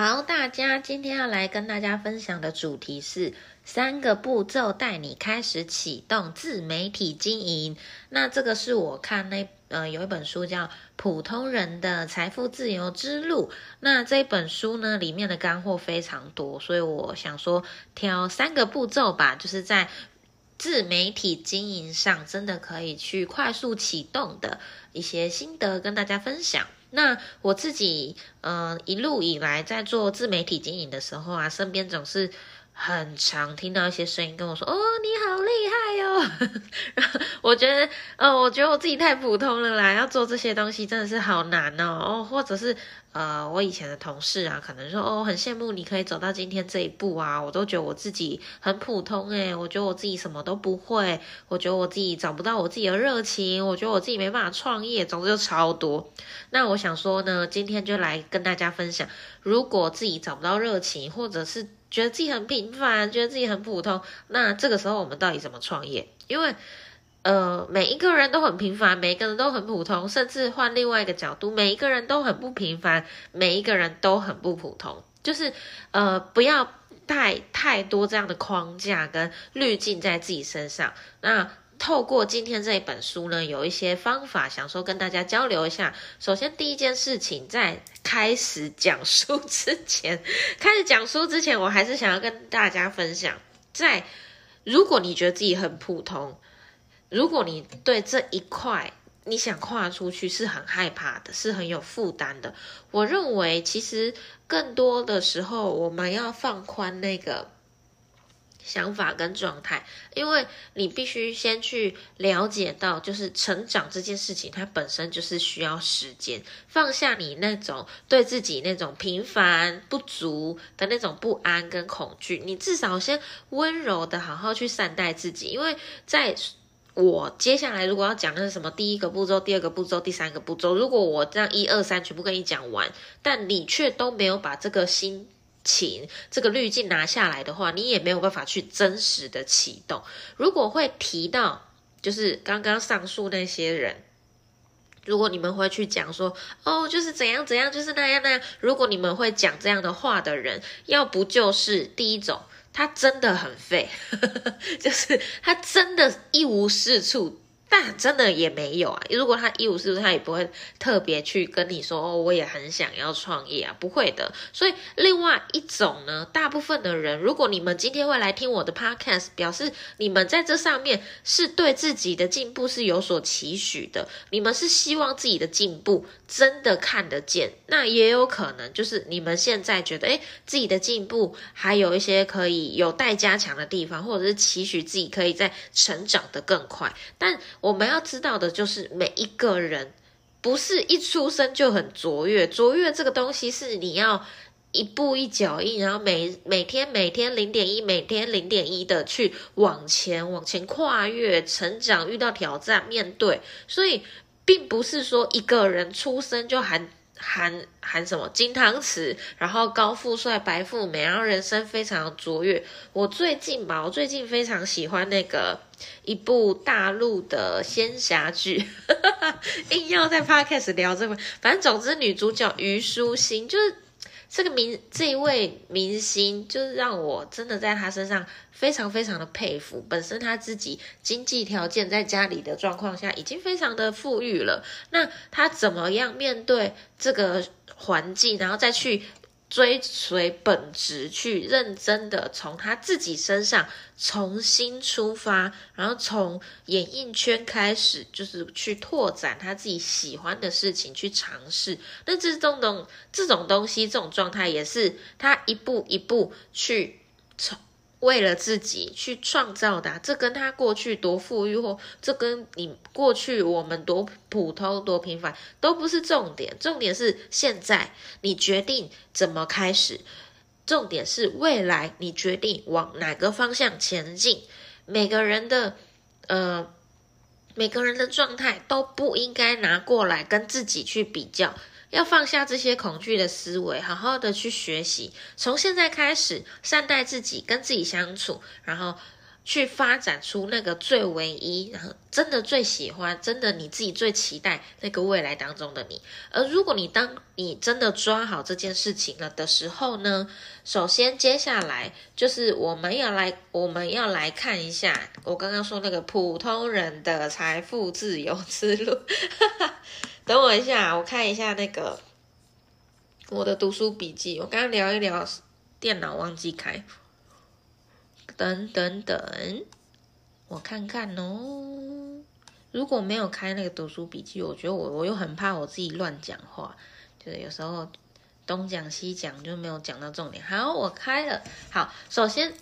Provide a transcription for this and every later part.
好，大家今天要来跟大家分享的主题是三个步骤带你开始启动自媒体经营。那这个是我看那呃有一本书叫《普通人的财富自由之路》。那这本书呢里面的干货非常多，所以我想说挑三个步骤吧，就是在自媒体经营上真的可以去快速启动的一些心得跟大家分享。那我自己，嗯，一路以来在做自媒体经营的时候啊，身边总是很常听到一些声音跟我说：“哦，你好厉害哟！” 我觉得，呃，我觉得我自己太普通了啦，要做这些东西真的是好难哦。哦，或者是。呃，我以前的同事啊，可能说哦，很羡慕你可以走到今天这一步啊，我都觉得我自己很普通诶，我觉得我自己什么都不会，我觉得我自己找不到我自己的热情，我觉得我自己没办法创业，总之就超多。那我想说呢，今天就来跟大家分享，如果自己找不到热情，或者是觉得自己很平凡，觉得自己很普通，那这个时候我们到底怎么创业？因为呃，每一个人都很平凡，每一个人都很普通，甚至换另外一个角度，每一个人都很不平凡，每一个人都很不普通。就是呃，不要太太多这样的框架跟滤镜在自己身上。那透过今天这一本书呢，有一些方法想说跟大家交流一下。首先，第一件事情，在开始讲书之前，开始讲书之前，我还是想要跟大家分享，在如果你觉得自己很普通。如果你对这一块你想跨出去是很害怕的，是很有负担的，我认为其实更多的时候我们要放宽那个想法跟状态，因为你必须先去了解到，就是成长这件事情它本身就是需要时间，放下你那种对自己那种平凡不足的那种不安跟恐惧，你至少先温柔的好好去善待自己，因为在。我接下来如果要讲的是什么，第一个步骤、第二个步骤、第三个步骤，如果我这样一二三全部跟你讲完，但你却都没有把这个心情、这个滤镜拿下来的话，你也没有办法去真实的启动。如果会提到就是刚刚上述那些人，如果你们会去讲说哦，就是怎样怎样，就是那样那样，如果你们会讲这样的话的人，要不就是第一种。他真的很废，就是他真的一无是处。但真的也没有啊！如果他一无是处，他也不会特别去跟你说哦，我也很想要创业啊，不会的。所以另外一种呢，大部分的人，如果你们今天会来听我的 podcast，表示你们在这上面是对自己的进步是有所期许的，你们是希望自己的进步真的看得见。那也有可能就是你们现在觉得，诶自己的进步还有一些可以有待加强的地方，或者是期许自己可以在成长的更快，但。我们要知道的就是，每一个人不是一出生就很卓越，卓越这个东西是你要一步一脚印，然后每每天每天零点一，每天零点一的去往前往前跨越成长，遇到挑战面对，所以并不是说一个人出生就含。含含什么金汤匙，然后高富帅、白富美，然后人生非常卓越。我最近嘛，我最近非常喜欢那个一部大陆的仙侠剧，硬要在 podcast 聊这个。反正总之，女主角虞书欣就是。这个明这一位明星，就是让我真的在他身上非常非常的佩服。本身他自己经济条件在家里的状况下已经非常的富裕了，那他怎么样面对这个环境，然后再去？追随本职，去认真的从他自己身上重新出发，然后从演艺圈开始，就是去拓展他自己喜欢的事情，去尝试。那这种东这种东西，这种状态，也是他一步一步去从为了自己去创造的，这跟他过去多富裕，或这跟你过去我们多普通、多平凡都不是重点。重点是现在你决定怎么开始，重点是未来你决定往哪个方向前进。每个人的呃，每个人的状态都不应该拿过来跟自己去比较。要放下这些恐惧的思维，好好的去学习，从现在开始善待自己，跟自己相处，然后去发展出那个最唯一，然后真的最喜欢，真的你自己最期待那个未来当中的你。而如果你当你真的抓好这件事情了的时候呢，首先接下来就是我们要来，我们要来看一下我刚刚说那个普通人的财富自由之路。等我一下，我看一下那个我的读书笔记。我刚刚聊一聊，电脑忘记开。等等等，我看看哦。如果没有开那个读书笔记，我觉得我我又很怕我自己乱讲话，就是有时候东讲西讲就没有讲到重点。好，我开了。好，首先。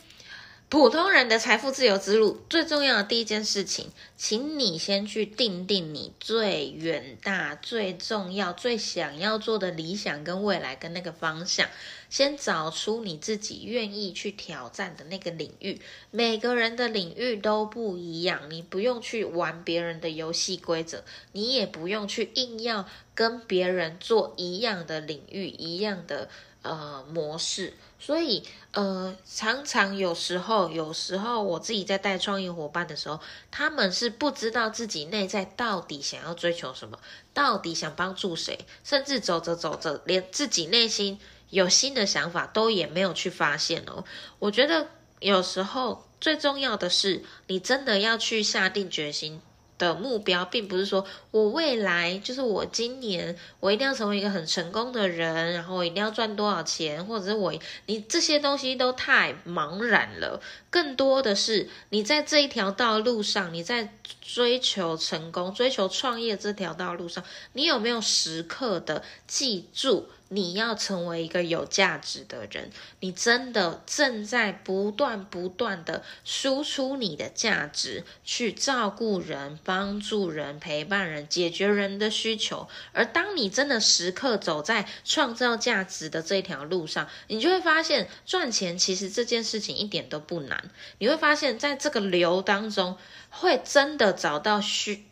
普通人的财富自由之路，最重要的第一件事情，请你先去定定你最远大、最重要、最想要做的理想跟未来跟那个方向，先找出你自己愿意去挑战的那个领域。每个人的领域都不一样，你不用去玩别人的游戏规则，你也不用去硬要跟别人做一样的领域、一样的呃模式。所以，呃，常常有时候，有时候我自己在带创业伙伴的时候，他们是不知道自己内在到底想要追求什么，到底想帮助谁，甚至走着走着，连自己内心有新的想法都也没有去发现哦。我觉得有时候最重要的是，你真的要去下定决心。的目标并不是说我未来就是我今年我一定要成为一个很成功的人，然后我一定要赚多少钱，或者是我你这些东西都太茫然了。更多的是你在这一条道路上，你在追求成功、追求创业这条道路上，你有没有时刻的记住？你要成为一个有价值的人，你真的正在不断不断的输出你的价值，去照顾人、帮助人、陪伴人、解决人的需求。而当你真的时刻走在创造价值的这条路上，你就会发现赚钱其实这件事情一点都不难。你会发现在这个流当中，会真的找到需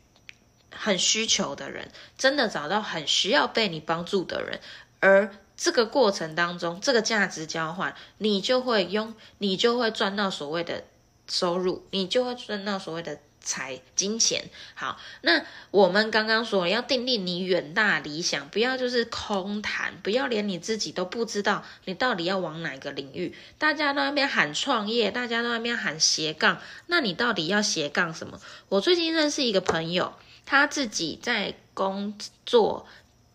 很需求的人，真的找到很需要被你帮助的人。而这个过程当中，这个价值交换，你就会用，你就会赚到所谓的收入，你就会赚到所谓的财金钱。好，那我们刚刚说要定定你远大理想，不要就是空谈，不要连你自己都不知道你到底要往哪个领域。大家都那边喊创业，大家都那边喊斜杠，那你到底要斜杠什么？我最近认识一个朋友，他自己在工作。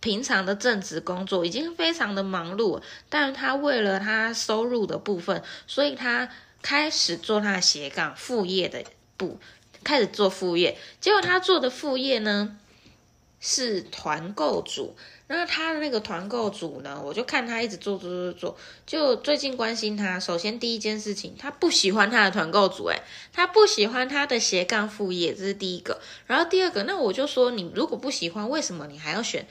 平常的正职工作已经非常的忙碌，但他为了他收入的部分，所以他开始做他的斜杠副业的部，开始做副业。结果他做的副业呢是团购组，然后他的那个团购组呢，我就看他一直做做做做，就最近关心他。首先第一件事情，他不喜欢他的团购组，诶，他不喜欢他的斜杠副业，这是第一个。然后第二个，那我就说，你如果不喜欢，为什么你还要选？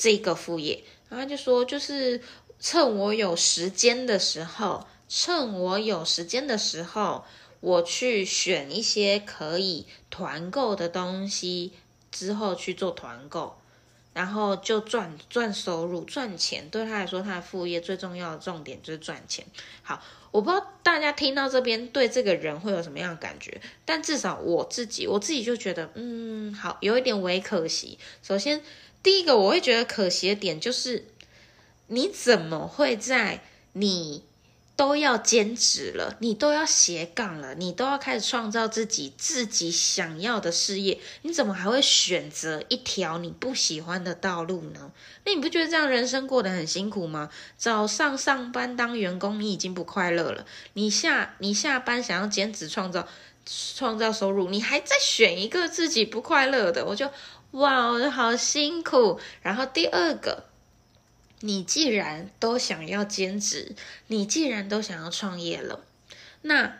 这个副业，然后就说，就是趁我有时间的时候，趁我有时间的时候，我去选一些可以团购的东西，之后去做团购，然后就赚赚收入、赚钱。对他来说，他的副业最重要的重点就是赚钱。好，我不知道大家听到这边对这个人会有什么样的感觉，但至少我自己，我自己就觉得，嗯，好，有一点微可惜。首先。第一个我会觉得可惜的点就是，你怎么会在你都要兼职了，你都要斜杠了，你都要开始创造自己自己想要的事业，你怎么还会选择一条你不喜欢的道路呢？那你不觉得这样人生过得很辛苦吗？早上上班当员工，你已经不快乐了，你下你下班想要兼职创造创造收入，你还在选一个自己不快乐的，我就。哇，我好辛苦。然后第二个，你既然都想要兼职，你既然都想要创业了，那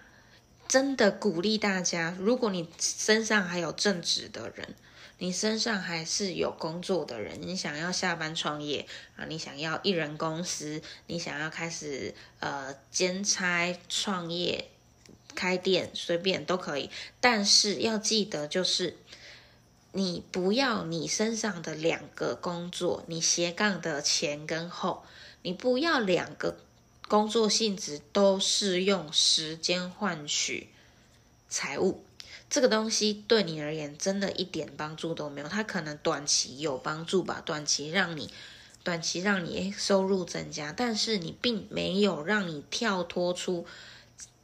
真的鼓励大家，如果你身上还有正职的人，你身上还是有工作的人，你想要下班创业啊，你想要一人公司，你想要开始呃兼差创业、开店，随便都可以。但是要记得，就是你不要你身上的两个工作，你斜杠的前跟后，你不要两个工作性质都是用时间换取财务。这个东西对你而言真的一点帮助都没有，它可能短期有帮助吧，短期让你短期让你收入增加，但是你并没有让你跳脱出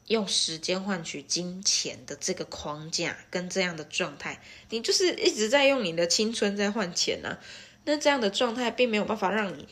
用时间换取金钱的这个框架跟这样的状态，你就是一直在用你的青春在换钱呢，那这样的状态并没有办法让你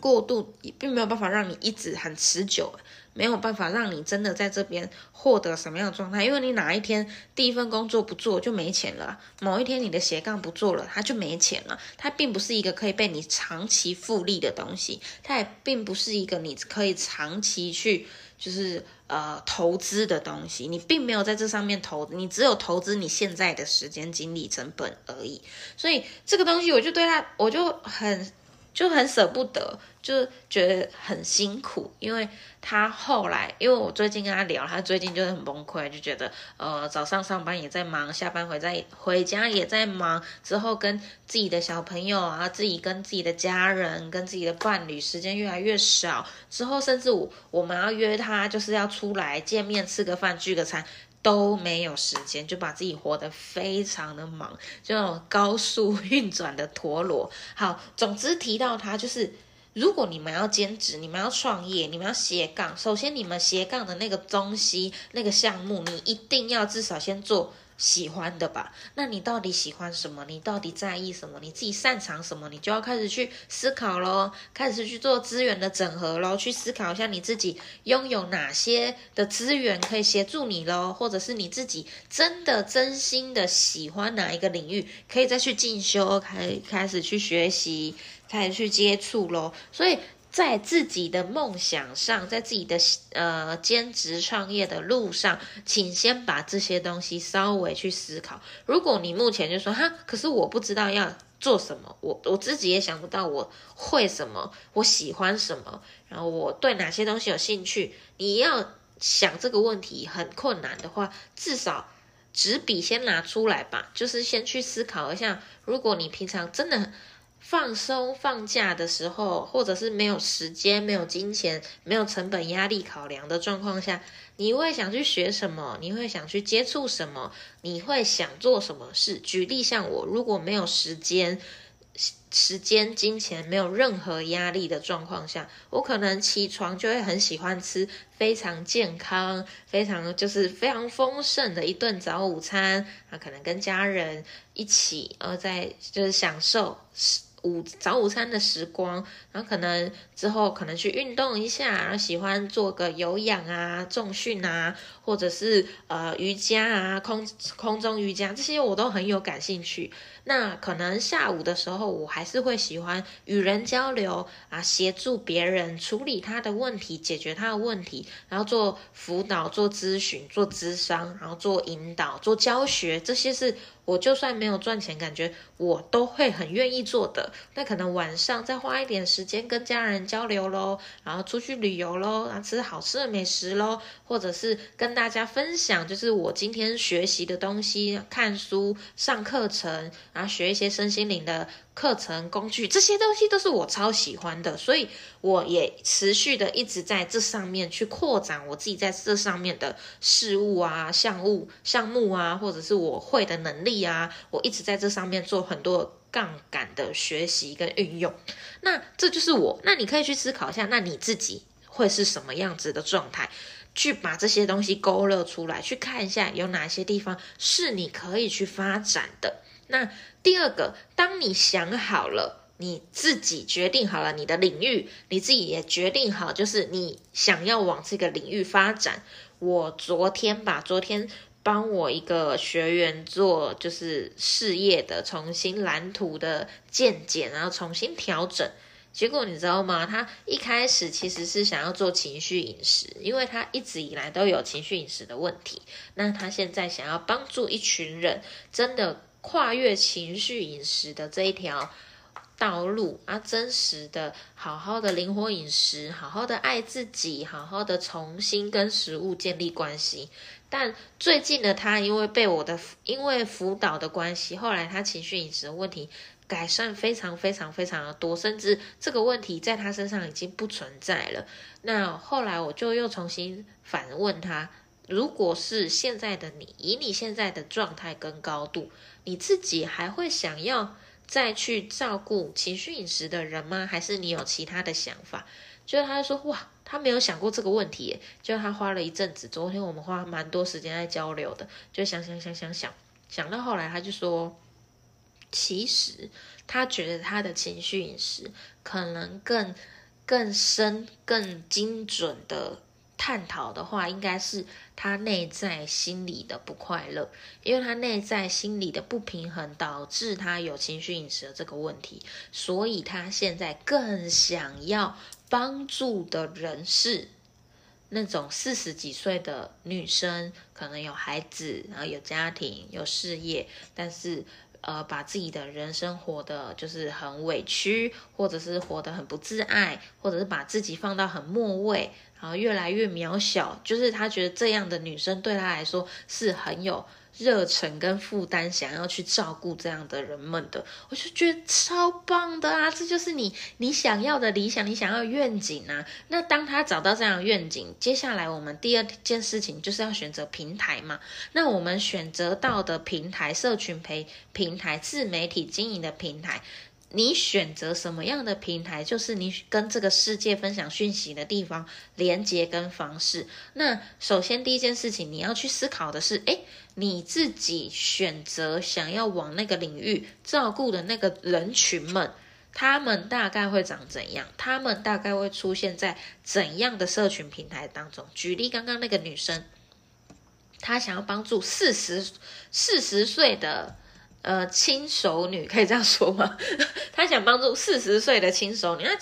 过度，并没有办法让你一直很持久。没有办法让你真的在这边获得什么样的状态，因为你哪一天第一份工作不做就没钱了，某一天你的斜杠不做了，它就没钱了。它并不是一个可以被你长期复利的东西，它也并不是一个你可以长期去就是呃投资的东西。你并没有在这上面投，你只有投资你现在的时间、精力、成本而已。所以这个东西，我就对他，我就很。就很舍不得，就觉得很辛苦，因为他后来，因为我最近跟他聊，他最近就是很崩溃，就觉得呃早上上班也在忙，下班回在回家也在忙，之后跟自己的小朋友啊，自己跟自己的家人，跟自己的伴侣时间越来越少，之后甚至我我们要约他，就是要出来见面吃个饭聚个餐。都没有时间，就把自己活得非常的忙，就那种高速 运转的陀螺。好，总之提到它，就是如果你们要兼职，你们要创业，你们要斜杠，首先你们斜杠的那个东西、那个项目，你一定要至少先做。喜欢的吧？那你到底喜欢什么？你到底在意什么？你自己擅长什么？你就要开始去思考喽，开始去做资源的整合喽，去思考一下你自己拥有哪些的资源可以协助你喽，或者是你自己真的真心的喜欢哪一个领域，可以再去进修，开开始去学习，开始去接触喽。所以。在自己的梦想上，在自己的呃兼职创业的路上，请先把这些东西稍微去思考。如果你目前就说哈，可是我不知道要做什么，我我自己也想不到我会什么，我喜欢什么，然后我对哪些东西有兴趣，你要想这个问题很困难的话，至少纸笔先拿出来吧，就是先去思考一下。如果你平常真的。放松放假的时候，或者是没有时间、没有金钱、没有成本压力考量的状况下，你会想去学什么？你会想去接触什么？你会想做什么事？举例像我，如果没有时间、时间、金钱没有任何压力的状况下，我可能起床就会很喜欢吃非常健康、非常就是非常丰盛的一顿早午餐啊，可能跟家人一起，呃，在就是享受。午早午餐的时光，然后可能之后可能去运动一下，然后喜欢做个有氧啊、重训啊，或者是呃瑜伽啊、空空中瑜伽这些我都很有感兴趣。那可能下午的时候，我还是会喜欢与人交流啊，协助别人处理他的问题，解决他的问题，然后做辅导、做咨询、做咨商，然后做引导、做教学，这些是我就算没有赚钱，感觉我都会很愿意做的。那可能晚上再花一点时间跟家人交流喽，然后出去旅游喽，然后吃好吃的美食喽，或者是跟跟大家分享，就是我今天学习的东西，看书、上课程。然后学一些身心灵的课程工具，这些东西都是我超喜欢的，所以我也持续的一直在这上面去扩展我自己在这上面的事物啊、项目、项目啊，或者是我会的能力啊，我一直在这上面做很多杠杆的学习跟运用。那这就是我，那你可以去思考一下，那你自己会是什么样子的状态？去把这些东西勾勒出来，去看一下有哪些地方是你可以去发展的。那第二个，当你想好了，你自己决定好了你的领域，你自己也决定好，就是你想要往这个领域发展。我昨天吧，昨天帮我一个学员做，就是事业的重新蓝图的见解，然后重新调整。结果你知道吗？他一开始其实是想要做情绪饮食，因为他一直以来都有情绪饮食的问题。那他现在想要帮助一群人，真的跨越情绪饮食的这一条道路啊，真实的、好好的灵活饮食，好好的爱自己，好好的重新跟食物建立关系。但最近的他，因为被我的因为辅导的关系，后来他情绪饮食的问题。改善非常非常非常的多，甚至这个问题在他身上已经不存在了。那后来我就又重新反问他：如果是现在的你，以你现在的状态跟高度，你自己还会想要再去照顾情绪饮食的人吗？还是你有其他的想法？就是他说：哇，他没有想过这个问题。就他花了一阵子，昨天我们花蛮多时间在交流的，就想想想想想，想到后来他就说。其实他觉得他的情绪饮食可能更更深、更精准的探讨的话，应该是他内在心理的不快乐，因为他内在心理的不平衡导致他有情绪饮食的这个问题，所以他现在更想要帮助的人是那种四十几岁的女生，可能有孩子，然后有家庭、有事业，但是。呃，把自己的人生活的就是很委屈，或者是活得很不自爱，或者是把自己放到很末位，然后越来越渺小，就是他觉得这样的女生对他来说是很有。热忱跟负担，想要去照顾这样的人们的，我就觉得超棒的啊！这就是你你想要的理想，你想要愿景啊。那当他找到这样的愿景，接下来我们第二件事情就是要选择平台嘛。那我们选择到的平台，社群培平台、自媒体经营的平台。你选择什么样的平台，就是你跟这个世界分享讯息的地方、连接跟方式。那首先第一件事情，你要去思考的是：诶，你自己选择想要往那个领域照顾的那个人群们，他们大概会长怎样？他们大概会出现在怎样的社群平台当中？举例，刚刚那个女生，她想要帮助四十四十岁的。呃，轻熟女可以这样说吗？她想帮助四十岁的轻熟女。那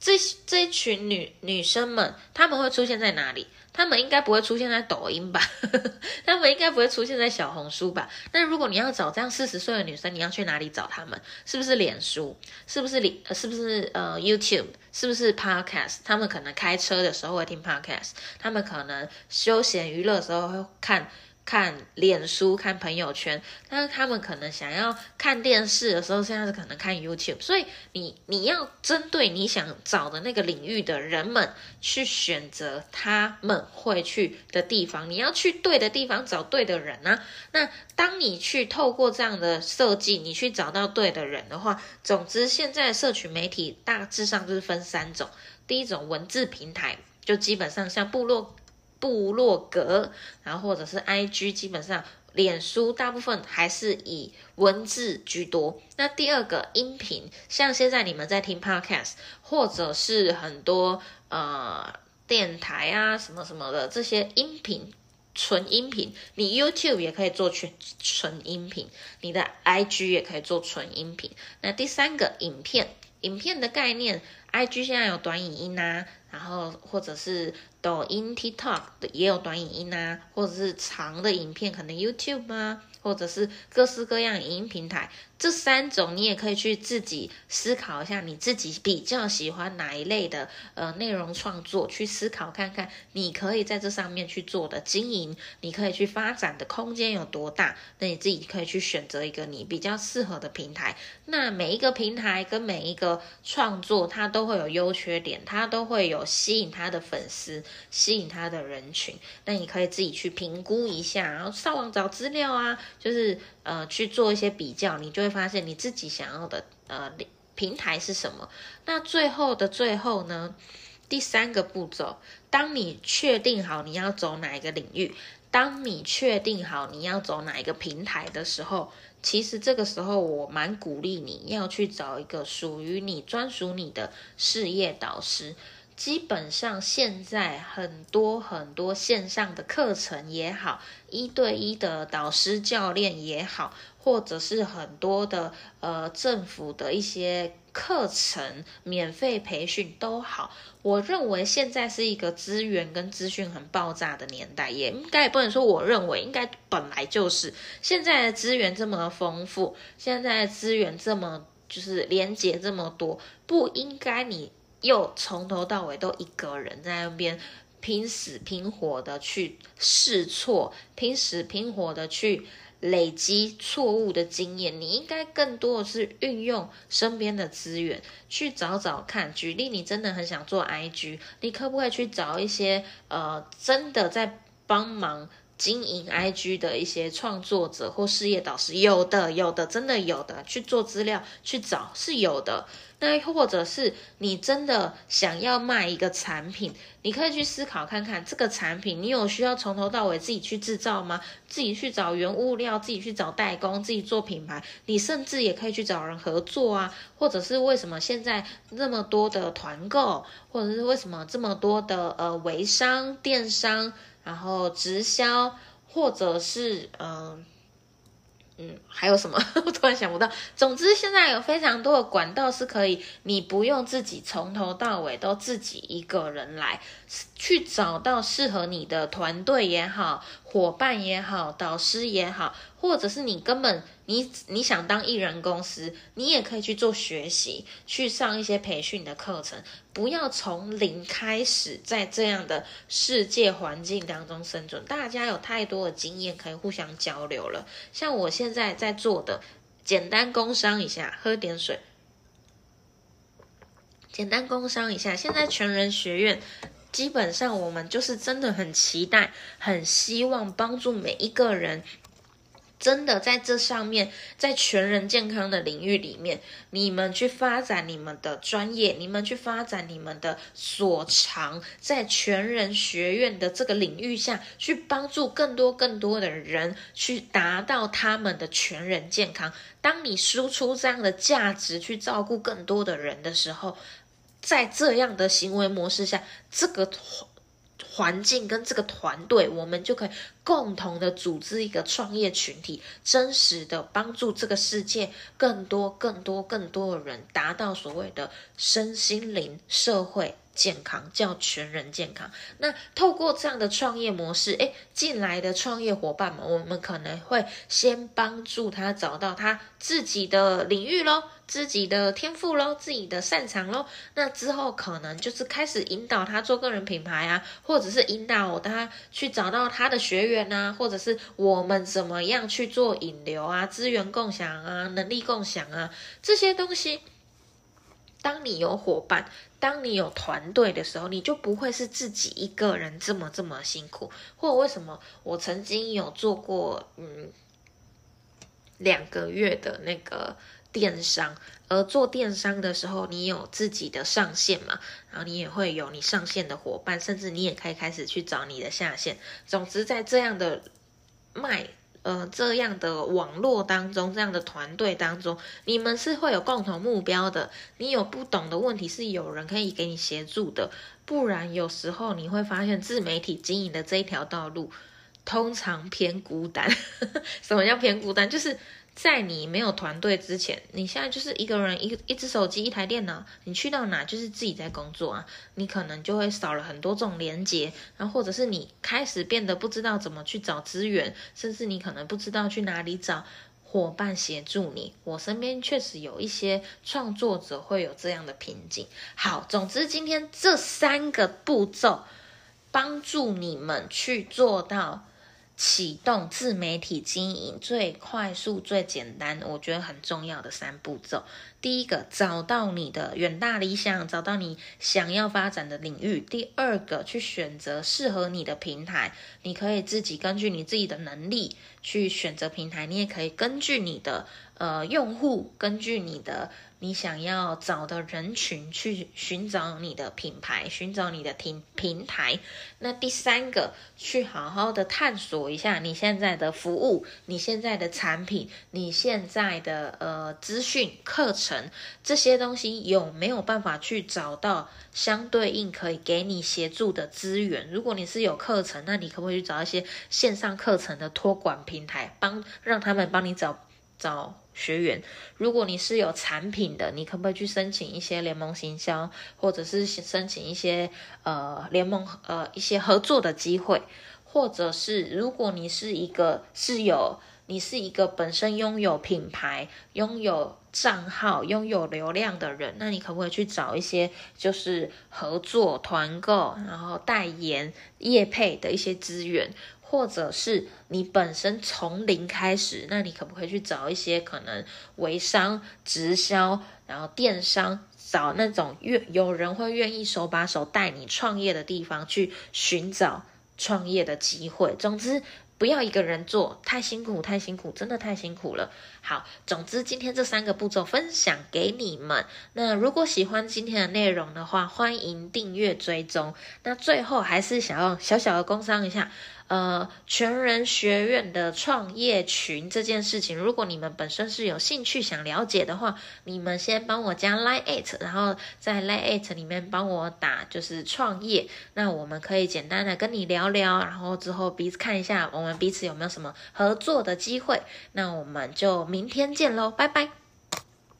这这一群女女生们，她们会出现在哪里？她们应该不会出现在抖音吧？她们应该不会出现在小红书吧？那如果你要找这样四十岁的女生，你要去哪里找她们？是不是脸书？是不是脸？是不是呃 YouTube？是不是 Podcast？他们可能开车的时候会听 Podcast，他们可能休闲娱乐的时候会看。看脸书、看朋友圈，但是他们可能想要看电视的时候，现在是可能看 YouTube。所以你你要针对你想找的那个领域的人们去选择他们会去的地方，你要去对的地方找对的人啊。那当你去透过这样的设计，你去找到对的人的话，总之现在社群媒体大致上就是分三种，第一种文字平台，就基本上像部落。部落格，然后或者是 IG，基本上脸书大部分还是以文字居多。那第二个音频，像现在你们在听 Podcast，或者是很多呃电台啊什么什么的这些音频，纯音频，你 YouTube 也可以做全纯音频，你的 IG 也可以做纯音频。那第三个影片，影片的概念，IG 现在有短影音啊，然后或者是。抖音、TikTok 的也有短影音啊，或者是长的影片，可能 YouTube 啊，或者是各式各样影音平台。这三种你也可以去自己思考一下，你自己比较喜欢哪一类的呃内容创作，去思考看看，你可以在这上面去做的经营，你可以去发展的空间有多大？那你自己可以去选择一个你比较适合的平台。那每一个平台跟每一个创作，它都会有优缺点，它都会有吸引他的粉丝。吸引他的人群，那你可以自己去评估一下，然后上网找资料啊，就是呃去做一些比较，你就会发现你自己想要的呃平台是什么。那最后的最后呢，第三个步骤，当你确定好你要走哪一个领域，当你确定好你要走哪一个平台的时候，其实这个时候我蛮鼓励你要去找一个属于你专属你的事业导师。基本上现在很多很多线上的课程也好，一对一的导师教练也好，或者是很多的呃政府的一些课程、免费培训都好。我认为现在是一个资源跟资讯很爆炸的年代，也应该不能说我认为，应该本来就是现在的资源这么丰富，现在的资源这么就是连接这么多，不应该你又从头到尾都一个人在那边拼死拼活的去试错，拼死拼活的去。累积错误的经验，你应该更多的是运用身边的资源去找找看。举例，你真的很想做 IG，你可不可以去找一些呃真的在帮忙经营 IG 的一些创作者或事业导师？有的，有的，真的有的，去做资料去找是有的。那或者是你真的想要卖一个产品，你可以去思考看看这个产品，你有需要从头到尾自己去制造吗？自己去找原物料，自己去找代工，自己做品牌。你甚至也可以去找人合作啊，或者是为什么现在那么多的团购，或者是为什么这么多的呃微商、电商，然后直销，或者是嗯。嗯，还有什么？我突然想不到。总之，现在有非常多的管道是可以，你不用自己从头到尾都自己一个人来，去找到适合你的团队也好，伙伴也好，导师也好，或者是你根本你你想当艺人公司，你也可以去做学习，去上一些培训的课程。不要从零开始，在这样的世界环境当中生存。大家有太多的经验可以互相交流了。像我现在在做的，简单工商一下，喝点水。简单工商一下，现在全人学院，基本上我们就是真的很期待，很希望帮助每一个人。真的在这上面，在全人健康的领域里面，你们去发展你们的专业，你们去发展你们的所长，在全人学院的这个领域下去帮助更多更多的人去达到他们的全人健康。当你输出这样的价值去照顾更多的人的时候，在这样的行为模式下，这个。环境跟这个团队，我们就可以共同的组织一个创业群体，真实的帮助这个世界更多、更多、更多的人达到所谓的身心灵社会。健康叫全人健康。那透过这样的创业模式，诶，进来的创业伙伴们，我们可能会先帮助他找到他自己的领域喽，自己的天赋喽，自己的擅长喽。那之后可能就是开始引导他做个人品牌啊，或者是引导他去找到他的学员啊，或者是我们怎么样去做引流啊，资源共享啊，能力共享啊，这些东西。当你有伙伴，当你有团队的时候，你就不会是自己一个人这么这么辛苦。或者为什么我曾经有做过嗯两个月的那个电商，而做电商的时候，你有自己的上线嘛？然后你也会有你上线的伙伴，甚至你也可以开始去找你的下线。总之，在这样的卖。呃，这样的网络当中，这样的团队当中，你们是会有共同目标的。你有不懂的问题，是有人可以给你协助的。不然，有时候你会发现自媒体经营的这一条道路，通常偏孤单。什么叫偏孤单？就是。在你没有团队之前，你现在就是一个人，一一只手机，一台电脑，你去到哪就是自己在工作啊，你可能就会少了很多这种连接，然后或者是你开始变得不知道怎么去找资源，甚至你可能不知道去哪里找伙伴协助你。我身边确实有一些创作者会有这样的瓶颈。好，总之今天这三个步骤帮助你们去做到。启动自媒体经营最快速、最简单，我觉得很重要的三步骤。第一个，找到你的远大理想，找到你想要发展的领域。第二个，去选择适合你的平台。你可以自己根据你自己的能力去选择平台，你也可以根据你的呃用户，根据你的。你想要找的人群去寻找你的品牌，寻找你的平平台。那第三个，去好好的探索一下你现在的服务、你现在的产品、你现在的呃资讯课程这些东西有没有办法去找到相对应可以给你协助的资源？如果你是有课程，那你可不可以去找一些线上课程的托管平台，帮让他们帮你找？找学员。如果你是有产品的，你可不可以去申请一些联盟行销，或者是申请一些呃联盟呃一些合作的机会？或者是如果你是一个是有你是一个本身拥有品牌、拥有账号、拥有流量的人，那你可不可以去找一些就是合作、团购，然后代言、业配的一些资源？或者是你本身从零开始，那你可不可以去找一些可能微商、直销，然后电商，找那种愿有人会愿意手把手带你创业的地方去寻找创业的机会？总之。不要一个人做，太辛苦，太辛苦，真的太辛苦了。好，总之今天这三个步骤分享给你们。那如果喜欢今天的内容的话，欢迎订阅追踪。那最后还是想要小小的工商一下。呃，全人学院的创业群这件事情，如果你们本身是有兴趣想了解的话，你们先帮我加 line it，然后在 line it 里面帮我打就是创业，那我们可以简单的跟你聊聊，然后之后彼此看一下我们彼此有没有什么合作的机会，那我们就明天见喽，拜拜。